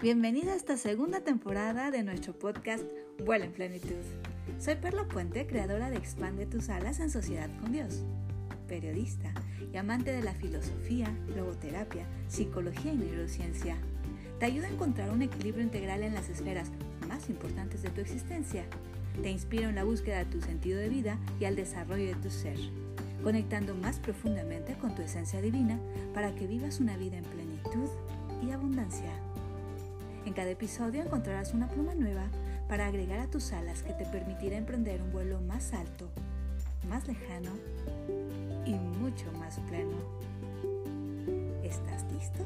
Bienvenida a esta segunda temporada de nuestro podcast Vuela en Plenitud. Soy Perla Puente, creadora de Expande tus alas en sociedad con Dios, periodista y amante de la filosofía, logoterapia, psicología y neurociencia. Te ayuda a encontrar un equilibrio integral en las esferas más importantes de tu existencia. Te inspiro en la búsqueda de tu sentido de vida y al desarrollo de tu ser, conectando más profundamente con tu esencia divina para que vivas una vida en plenitud y abundancia. En cada episodio encontrarás una pluma nueva para agregar a tus alas que te permitirá emprender un vuelo más alto, más lejano y mucho más pleno. ¿Estás listo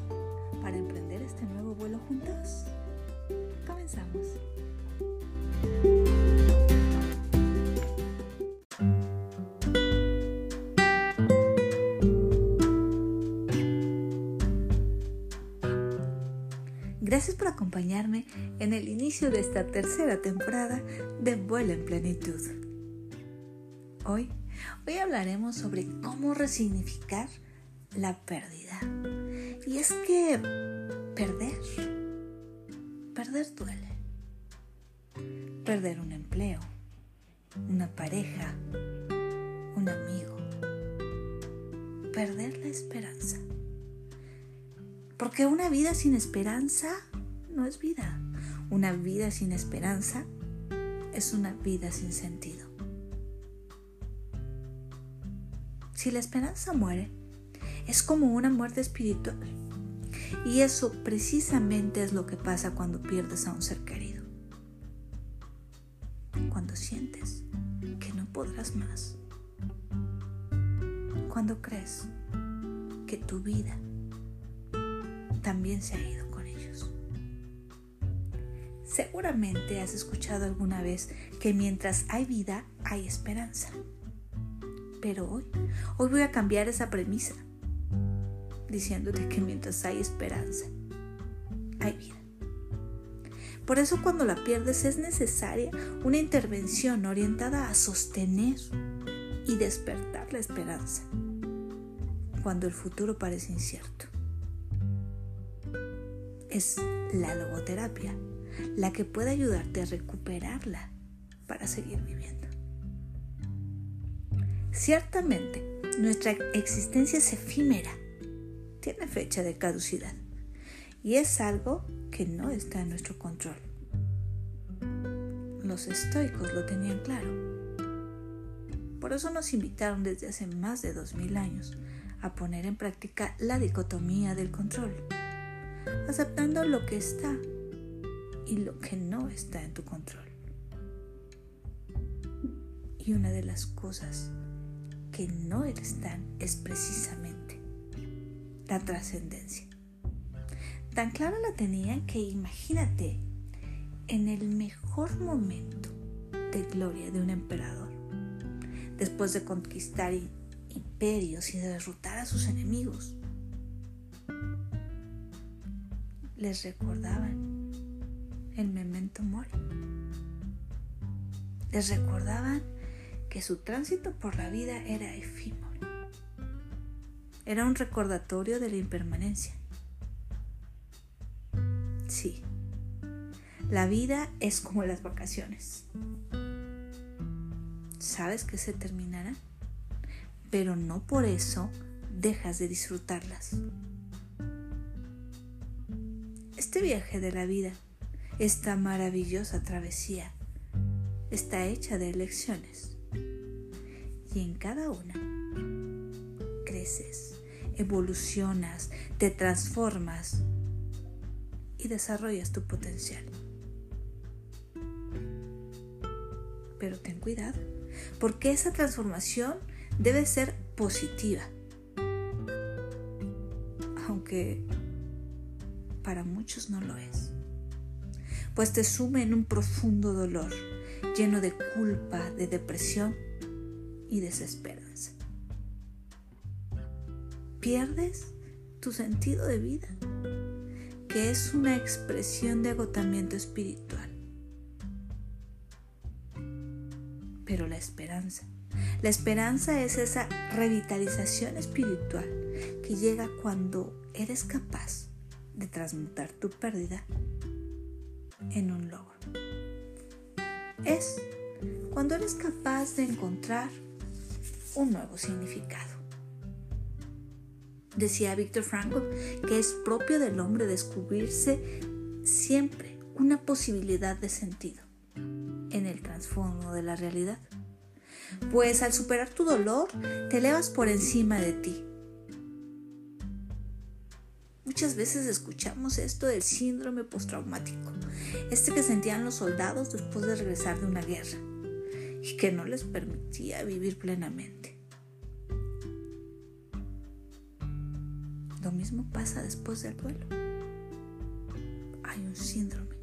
para emprender este nuevo vuelo juntos? Comenzamos. Gracias por acompañarme en el inicio de esta tercera temporada de Vuelo en Plenitud. Hoy, hoy hablaremos sobre cómo resignificar la pérdida. Y es que perder, perder duele. Perder un empleo, una pareja, un amigo. Perder la esperanza. Porque una vida sin esperanza no es vida. Una vida sin esperanza es una vida sin sentido. Si la esperanza muere, es como una muerte espiritual. Y eso precisamente es lo que pasa cuando pierdes a un ser querido. Cuando sientes que no podrás más. Cuando crees que tu vida también se ha ido con ellos. Seguramente has escuchado alguna vez que mientras hay vida hay esperanza. Pero hoy, hoy voy a cambiar esa premisa, diciéndote que mientras hay esperanza, hay vida. Por eso cuando la pierdes es necesaria una intervención orientada a sostener y despertar la esperanza cuando el futuro parece incierto es la logoterapia la que puede ayudarte a recuperarla para seguir viviendo. Ciertamente, nuestra existencia es efímera, tiene fecha de caducidad y es algo que no está en nuestro control. Los estoicos lo tenían claro. Por eso nos invitaron desde hace más de 2000 años a poner en práctica la dicotomía del control aceptando lo que está y lo que no está en tu control. Y una de las cosas que no están es precisamente la trascendencia. Tan clara la tenían que imagínate en el mejor momento de gloria de un emperador, después de conquistar imperios y derrotar a sus enemigos, les recordaban el memento mori. Les recordaban que su tránsito por la vida era efímero. Era un recordatorio de la impermanencia. Sí, la vida es como las vacaciones. Sabes que se terminarán, pero no por eso dejas de disfrutarlas. Este viaje de la vida, esta maravillosa travesía, está hecha de elecciones. Y en cada una creces, evolucionas, te transformas y desarrollas tu potencial. Pero ten cuidado, porque esa transformación debe ser positiva. Aunque para muchos no lo es, pues te sume en un profundo dolor, lleno de culpa, de depresión y desesperanza. Pierdes tu sentido de vida, que es una expresión de agotamiento espiritual. Pero la esperanza, la esperanza es esa revitalización espiritual que llega cuando eres capaz de transmutar tu pérdida en un logro. Es cuando eres capaz de encontrar un nuevo significado. Decía Víctor Frankl que es propio del hombre descubrirse siempre una posibilidad de sentido en el trasfondo de la realidad. Pues al superar tu dolor, te elevas por encima de ti. Muchas veces escuchamos esto del síndrome postraumático, este que sentían los soldados después de regresar de una guerra y que no les permitía vivir plenamente. Lo mismo pasa después del duelo. Hay un síndrome.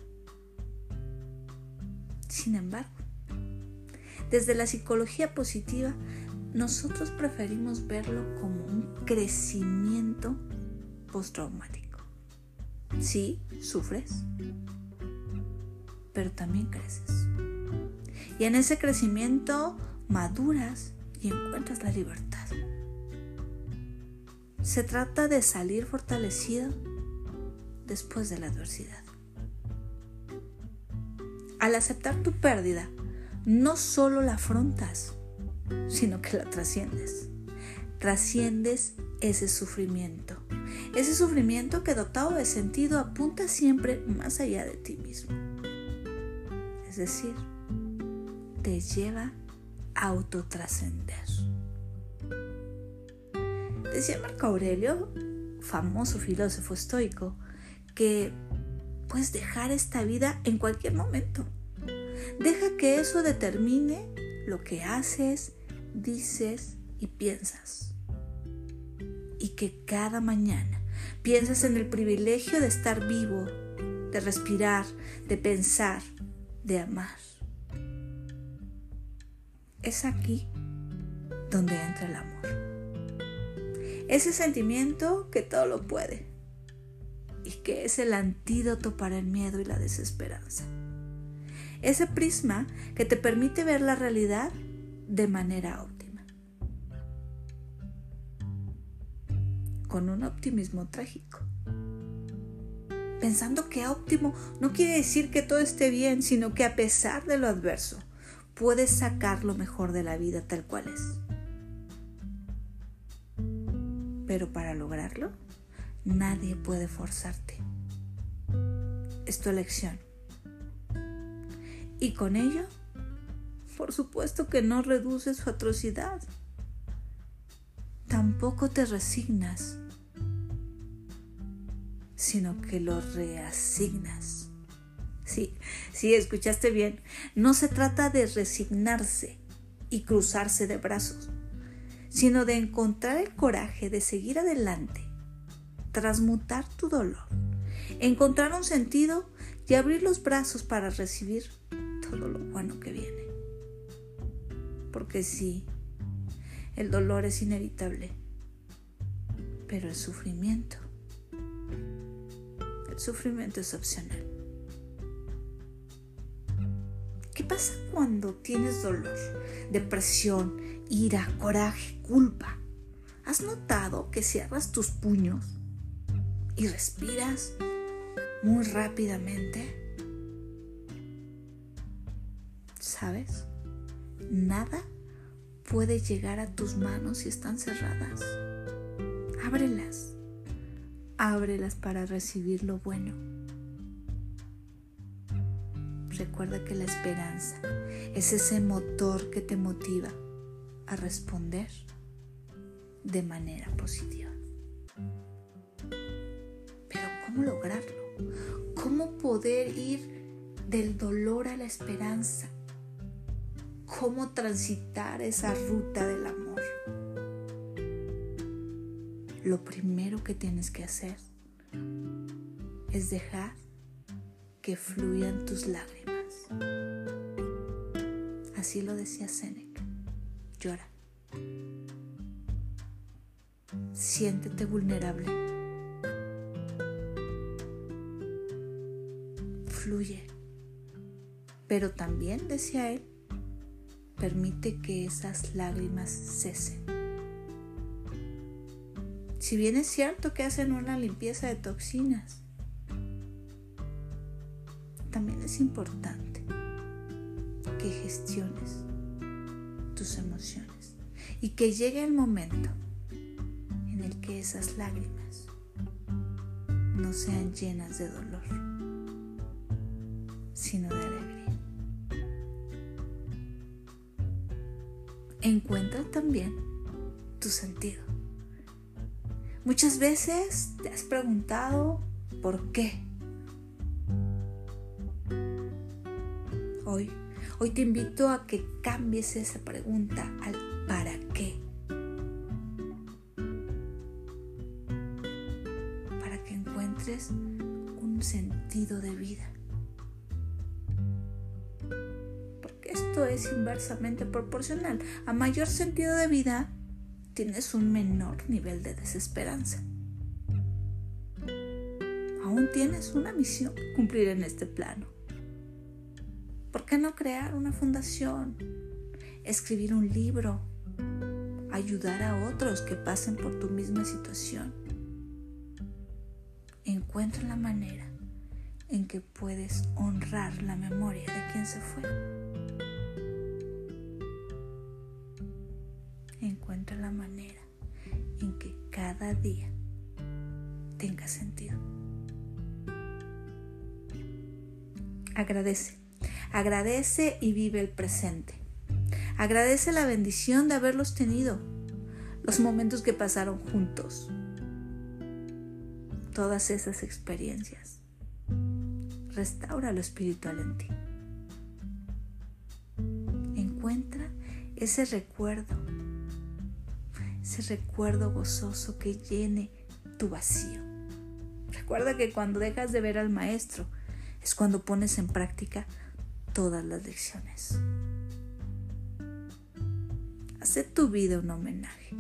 Sin embargo, desde la psicología positiva, nosotros preferimos verlo como un crecimiento postraumático. Sí, sufres, pero también creces. Y en ese crecimiento maduras y encuentras la libertad. Se trata de salir fortalecido después de la adversidad. Al aceptar tu pérdida, no solo la afrontas, sino que la trasciendes. Trasciendes ese sufrimiento. Ese sufrimiento que dotado de sentido apunta siempre más allá de ti mismo. Es decir, te lleva a autotrascender. Decía Marco Aurelio, famoso filósofo estoico, que puedes dejar esta vida en cualquier momento. Deja que eso determine lo que haces, dices y piensas. Y que cada mañana pienses en el privilegio de estar vivo, de respirar, de pensar, de amar. Es aquí donde entra el amor. Ese sentimiento que todo lo puede y que es el antídoto para el miedo y la desesperanza. Ese prisma que te permite ver la realidad de manera óptima. Con un optimismo trágico. Pensando que óptimo no quiere decir que todo esté bien, sino que a pesar de lo adverso, puedes sacar lo mejor de la vida tal cual es. Pero para lograrlo, nadie puede forzarte. Es tu elección. Y con ello, por supuesto que no reduces su atrocidad. Tampoco te resignas, sino que lo reasignas. Sí, sí, escuchaste bien. No se trata de resignarse y cruzarse de brazos, sino de encontrar el coraje de seguir adelante, transmutar tu dolor, encontrar un sentido y abrir los brazos para recibir todo lo bueno que viene. Porque sí, el dolor es inevitable, pero el sufrimiento, sufrimiento es opcional. ¿Qué pasa cuando tienes dolor, depresión, ira, coraje, culpa? ¿Has notado que cierras tus puños y respiras muy rápidamente? ¿Sabes? Nada puede llegar a tus manos si están cerradas. Ábrelas. Ábrelas para recibir lo bueno recuerda que la esperanza es ese motor que te motiva a responder de manera positiva. Pero ¿cómo lograrlo? ¿Cómo poder ir del dolor a la esperanza? ¿Cómo transitar esa ruta del amor? Lo primero que tienes que hacer es dejar que fluyan tus lágrimas. Así lo decía Seneca. Llora. Siéntete vulnerable. Fluye. Pero también, decía él, permite que esas lágrimas cesen. Si bien es cierto que hacen una limpieza de toxinas, también es importante que gestiones tus emociones y que llegue el momento en el que esas lágrimas no sean llenas de dolor, sino de alegría. Encuentra también tu sentido. Muchas veces te has preguntado por qué. Hoy, hoy te invito a que cambies esa pregunta al para qué. Para que encuentres un sentido de vida. esto es inversamente proporcional. A mayor sentido de vida, tienes un menor nivel de desesperanza. Aún tienes una misión que cumplir en este plano. ¿Por qué no crear una fundación? Escribir un libro. Ayudar a otros que pasen por tu misma situación. Encuentra la manera en que puedes honrar la memoria de quien se fue. La manera en que cada día tenga sentido. Agradece, agradece y vive el presente. Agradece la bendición de haberlos tenido, los momentos que pasaron juntos, todas esas experiencias. Restaura lo espiritual en ti. Encuentra ese recuerdo ese recuerdo gozoso que llene tu vacío. Recuerda que cuando dejas de ver al maestro es cuando pones en práctica todas las lecciones. Hace tu vida un homenaje.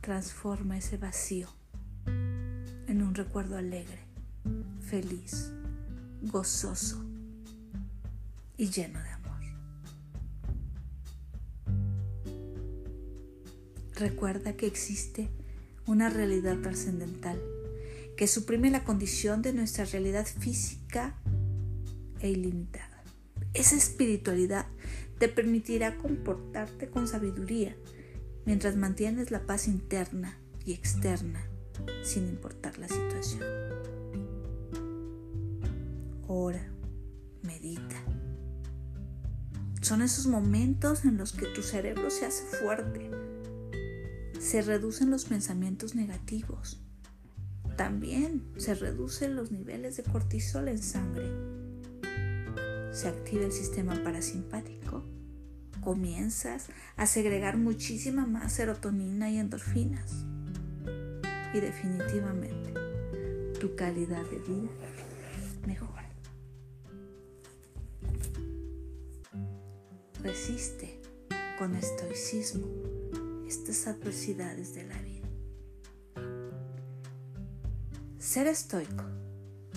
Transforma ese vacío en un recuerdo alegre, feliz, gozoso y lleno de amor. Recuerda que existe una realidad trascendental que suprime la condición de nuestra realidad física e ilimitada. Esa espiritualidad te permitirá comportarte con sabiduría mientras mantienes la paz interna y externa sin importar la situación. Ora, medita. Son esos momentos en los que tu cerebro se hace fuerte se reducen los pensamientos negativos. También se reducen los niveles de cortisol en sangre. Se activa el sistema parasimpático. Comienzas a segregar muchísima más serotonina y endorfinas. Y definitivamente tu calidad de vida mejora. Resiste con estoicismo estas adversidades de la vida. Ser estoico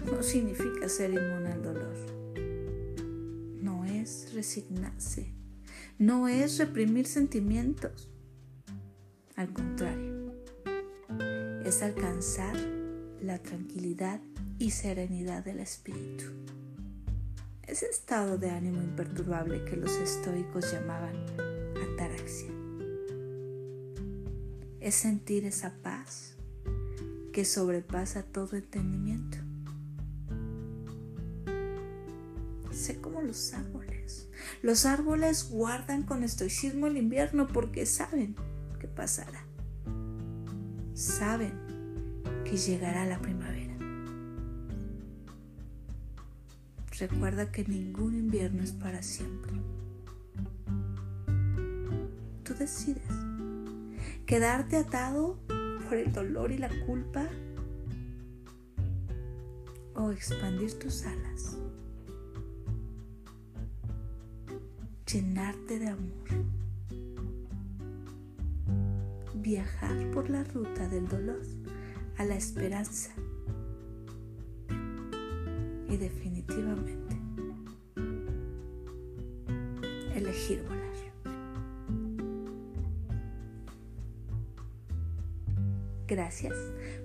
no significa ser inmune al dolor. No es resignarse. No es reprimir sentimientos. Al contrario, es alcanzar la tranquilidad y serenidad del espíritu. Ese estado de ánimo imperturbable que los estoicos llamaban es sentir esa paz que sobrepasa todo entendimiento. Sé como los árboles. Los árboles guardan con estoicismo el invierno porque saben que pasará. Saben que llegará la primavera. Recuerda que ningún invierno es para siempre. Tú decides quedarte atado por el dolor y la culpa o expandir tus alas, llenarte de amor, viajar por la ruta del dolor a la esperanza. Y definitivamente elegir volar. Gracias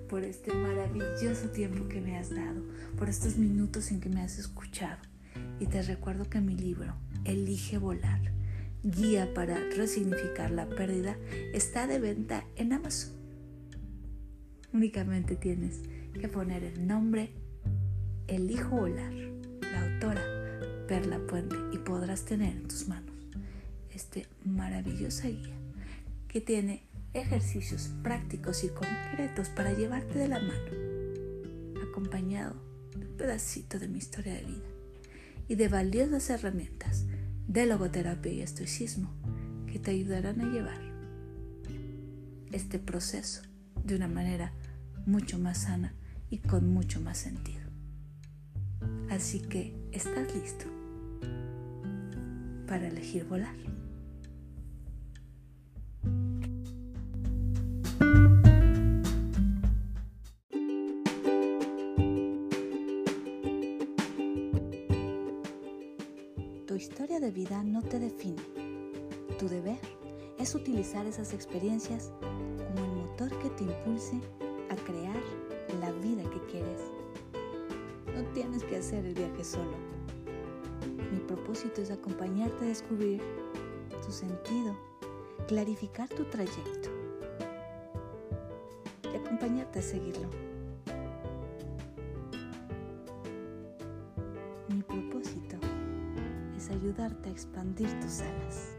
por este maravilloso tiempo que me has dado, por estos minutos en que me has escuchado. Y te recuerdo que mi libro, Elige volar, guía para resignificar la pérdida, está de venta en Amazon. Únicamente tienes que poner el nombre Elijo volar, la autora Perla Puente, y podrás tener en tus manos este maravillosa guía que tiene ejercicios prácticos y concretos para llevarte de la mano, acompañado de un pedacito de mi historia de vida y de valiosas herramientas de logoterapia y estoicismo que te ayudarán a llevar este proceso de una manera mucho más sana y con mucho más sentido. Así que, ¿estás listo para elegir volar? Utilizar esas experiencias como el motor que te impulse a crear la vida que quieres. No tienes que hacer el viaje solo. Mi propósito es acompañarte a descubrir tu sentido, clarificar tu trayecto y acompañarte a seguirlo. Mi propósito es ayudarte a expandir tus alas.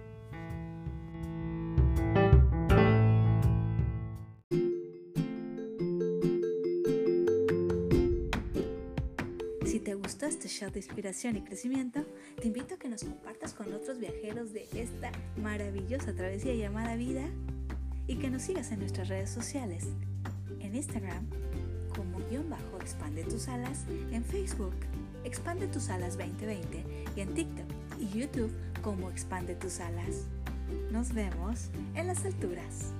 Te gustó este show de inspiración y crecimiento, te invito a que nos compartas con otros viajeros de esta maravillosa travesía llamada vida y que nos sigas en nuestras redes sociales, en Instagram como guion bajo expande tus alas, en Facebook expande tus alas 2020 y en TikTok y YouTube como expande tus alas. Nos vemos en las alturas.